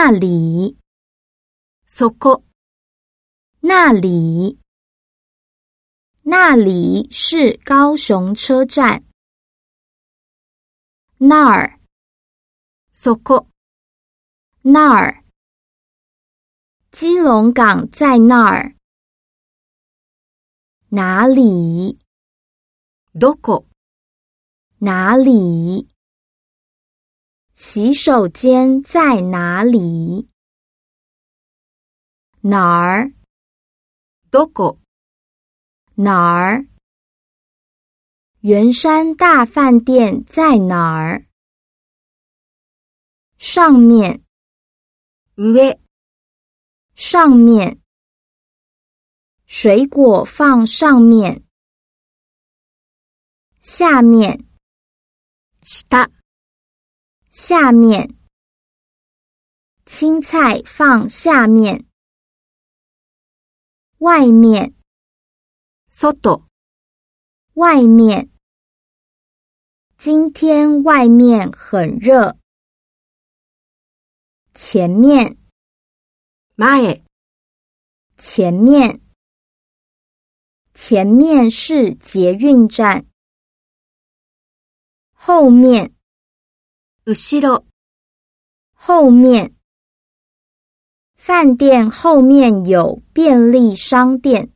那里，そこ、那里，那里是高雄车站。那儿，そこ、那儿，基隆港在那儿。哪里？どこ、哪里？ 洗手间在哪里？哪儿？どこ、哪儿？圆山大饭店在哪儿？上面，上、上面。水果放上面，下面，下、下面。青菜放下面，外面，外、外面。今天外面很热。前面，前、前面，前面是捷运站。后面，後ろ、后面，饭店后面有便利商店。